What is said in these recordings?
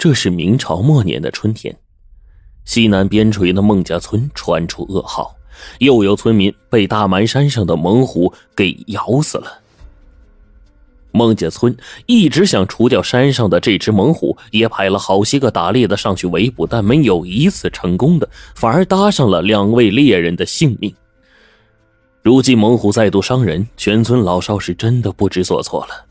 这是明朝末年的春天，西南边陲的孟家村传出噩耗，又有村民被大蛮山上的猛虎给咬死了。孟家村一直想除掉山上的这只猛虎，也派了好些个打猎的上去围捕，但没有一次成功的，反而搭上了两位猎人的性命。如今猛虎再度伤人，全村老少是真的不知所措了。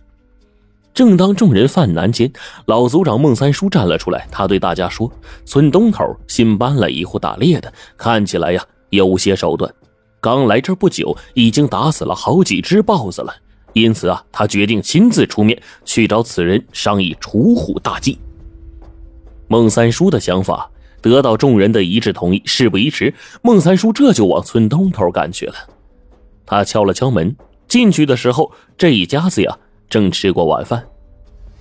正当众人犯难间，老族长孟三叔站了出来。他对大家说：“村东头新搬了一户打猎的，看起来呀有些手段。刚来这不久，已经打死了好几只豹子了。因此啊，他决定亲自出面去找此人商议除虎大计。”孟三叔的想法得到众人的一致同意。事不宜迟，孟三叔这就往村东头赶去了。他敲了敲门，进去的时候，这一家子呀。正吃过晚饭，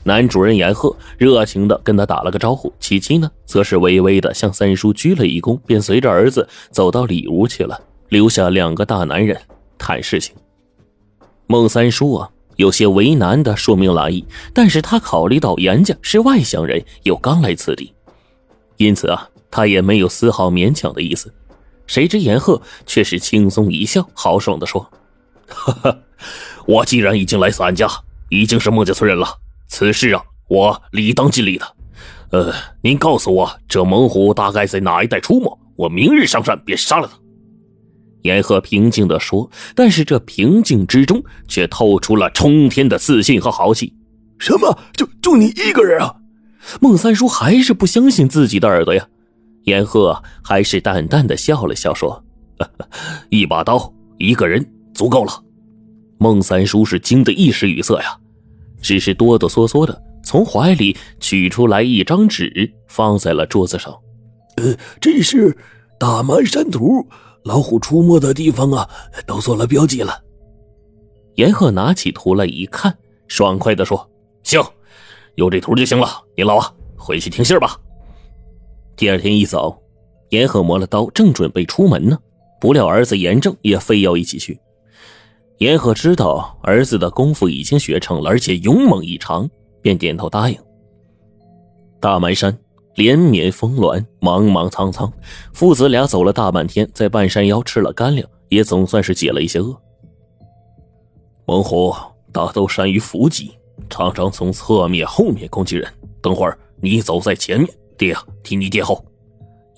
男主人严鹤热情的跟他打了个招呼，琪琪呢，则是微微的向三叔鞠了一躬，便随着儿子走到里屋去了，留下两个大男人谈事情。孟三叔啊，有些为难的说明来意，但是他考虑到严家是外乡人，又刚来此地，因此啊，他也没有丝毫勉强的意思。谁知严鹤却是轻松一笑，豪爽的说：“ 哈哈，我既然已经来三家。”已经是孟家村人了，此事啊，我理当尽力的。呃，您告诉我，这猛虎大概在哪一带出没？我明日上山便杀了他。严鹤平静地说，但是这平静之中却透出了冲天的自信和豪气。什么？就就你一个人啊？孟三叔还是不相信自己的耳朵呀。严鹤还是淡淡的笑了笑，说：“ 一把刀，一个人足够了。”孟三叔是惊得一时语塞呀，只是哆哆嗦嗦的从怀里取出来一张纸，放在了桌子上。呃，这是大蛮山图，老虎出没的地方啊，都做了标记了。严鹤拿起图来一看，爽快的说：“行，有这图就行了。您老啊，回去听信吧。”第二天一早，严鹤磨了刀，正准备出门呢，不料儿子严正也非要一起去。严鹤知道儿子的功夫已经学成了，而且勇猛异常，便点头答应。大埋山连绵峰峦，茫茫苍苍，父子俩走了大半天，在半山腰吃了干粮，也总算是解了一些饿。猛虎大都善于伏击，常常从侧面、后面攻击人。等会儿你走在前面，爹，替你殿后。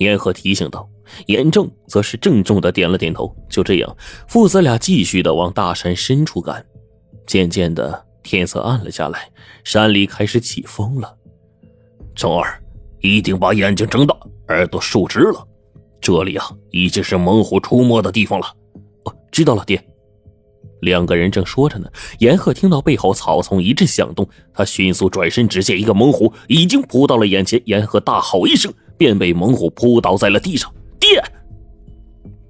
严鹤提醒道。严正则是郑重的点了点头。就这样，父子俩继续的往大山深处赶。渐渐的，天色暗了下来，山里开始起风了。正儿，一定把眼睛睁大，耳朵竖直了。这里啊，已经是猛虎出没的地方了。哦，知道了，爹。两个人正说着呢，严鹤听到背后草丛一阵响动，他迅速转身，只见一个猛虎已经扑到了眼前。严鹤大吼一声，便被猛虎扑倒在了地上。爹，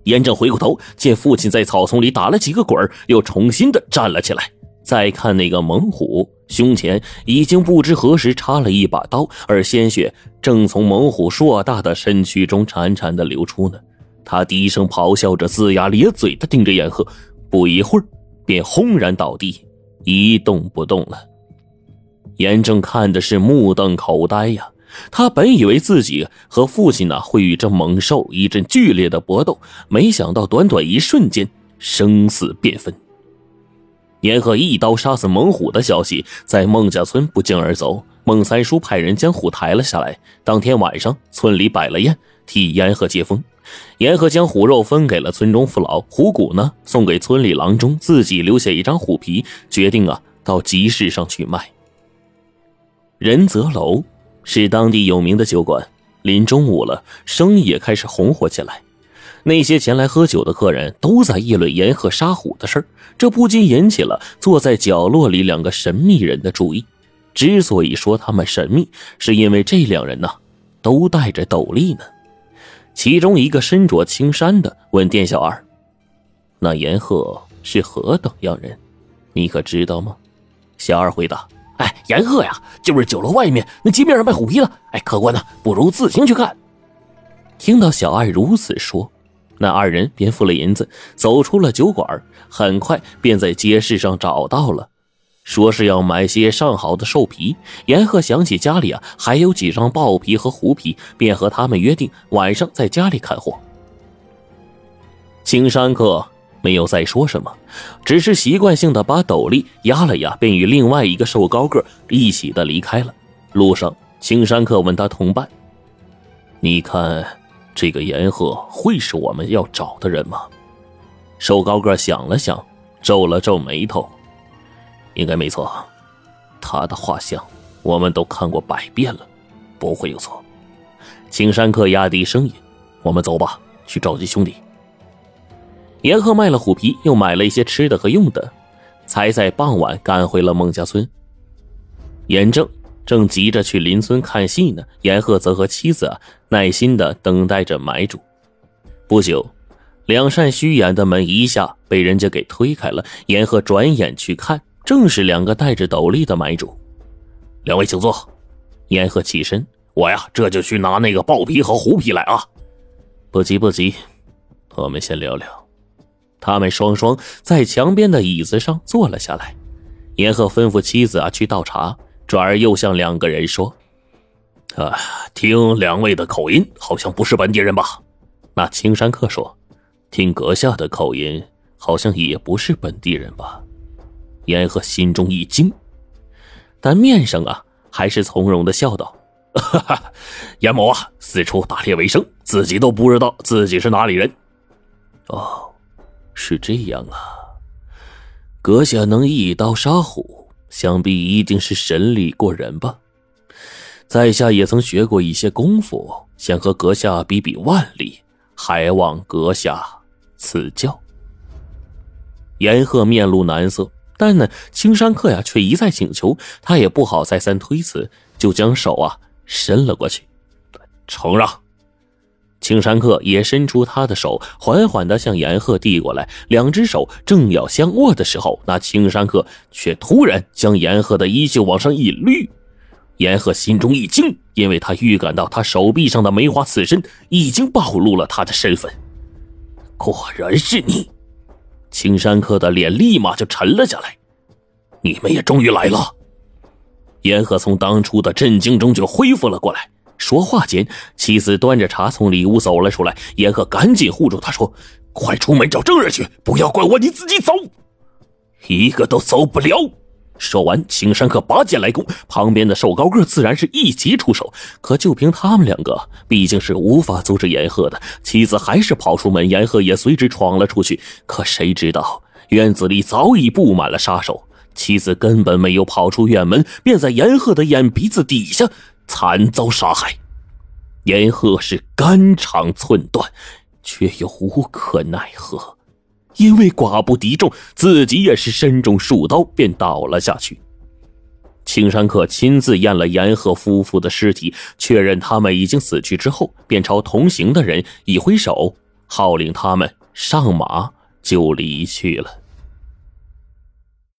严正回过头，见父亲在草丛里打了几个滚又重新的站了起来。再看那个猛虎，胸前已经不知何时插了一把刀，而鲜血正从猛虎硕大的身躯中潺潺的流出呢。他低声咆哮着，龇牙咧嘴的盯着严鹤，不一会儿便轰然倒地，一动不动了。严正看的是目瞪口呆呀。他本以为自己和父亲呢会与这猛兽一阵剧烈的搏斗，没想到短短一瞬间，生死便分。严鹤一刀杀死猛虎的消息在孟家村不胫而走，孟三叔派人将虎抬了下来。当天晚上，村里摆了宴，替严鹤接风。严鹤将虎肉分给了村中父老，虎骨呢送给村里郎中，自己留下一张虎皮，决定啊到集市上去卖。仁泽楼。是当地有名的酒馆，临中午了，生意也开始红火起来。那些前来喝酒的客人都在议论严鹤杀虎的事这不禁引起了坐在角落里两个神秘人的注意。之所以说他们神秘，是因为这两人呢，都戴着斗笠呢。其中一个身着青衫的问店小二：“那严鹤是何等样人？你可知道吗？”小二回答。哎，严鹤呀，就是酒楼外面那街面上卖虎皮的。哎，客官呢，不如自行去看。听到小二如此说，那二人便付了银子，走出了酒馆，很快便在街市上找到了说是要买些上好的兽皮。严鹤想起家里啊还有几张豹皮和狐皮，便和他们约定晚上在家里看货。青山客没有再说什么，只是习惯性的把斗笠压了压，便与另外一个瘦高个一起的离开了。路上，青山客问他同伴：“你看，这个严鹤会是我们要找的人吗？”瘦高个想了想，皱了皱眉头。应该没错，他的画像我们都看过百遍了，不会有错。青山客压低声音：“我们走吧，去召集兄弟。”严鹤卖了虎皮，又买了一些吃的和用的，才在傍晚赶回了孟家村。严正正急着去邻村看戏呢，严鹤则和妻子啊耐心的等待着买主。不久，两扇虚掩的门一下被人家给推开了，严鹤转眼去看。正是两个戴着斗笠的买主，两位请坐。严鹤起身，我呀这就去拿那个豹皮和虎皮来啊。不急不急，我们先聊聊。他们双双在墙边的椅子上坐了下来。严鹤吩咐妻子啊去倒茶，转而又向两个人说：“啊，听两位的口音，好像不是本地人吧？”那青山客说：“听阁下的口音，好像也不是本地人吧？”严鹤心中一惊，但面上啊还是从容的笑道：“哈哈，严某啊，四处打猎为生，自己都不知道自己是哪里人。”哦，是这样啊。阁下能一刀杀虎，想必一定是神力过人吧？在下也曾学过一些功夫，想和阁下比比腕力，还望阁下赐教。严鹤面露难色。但呢，青山客呀却一再请求，他也不好再三推辞，就将手啊伸了过去，承让。青山客也伸出他的手，缓缓的向严鹤递过来，两只手正要相握的时候，那青山客却突然将严鹤的衣袖往上一捋，严鹤心中一惊，因为他预感到他手臂上的梅花刺身已经暴露了他的身份，果然是你。青山客的脸立马就沉了下来。你们也终于来了。严鹤从当初的震惊中就恢复了过来。说话间，妻子端着茶从里屋走了出来。严鹤赶紧护住他，说：“快出门找证人去，不要怪我，你自己走，一个都走不了。”说完，青山客拔剑来攻，旁边的瘦高个自然是一起出手。可就凭他们两个，毕竟是无法阻止严鹤的。妻子还是跑出门，严鹤也随之闯了出去。可谁知道，院子里早已布满了杀手。妻子根本没有跑出院门，便在严鹤的眼鼻子底下惨遭杀害。严鹤是肝肠寸断，却又无可奈何。因为寡不敌众，自己也是身中数刀，便倒了下去。青山客亲自验了严鹤夫妇的尸体，确认他们已经死去之后，便朝同行的人一挥手，号令他们上马，就离去了。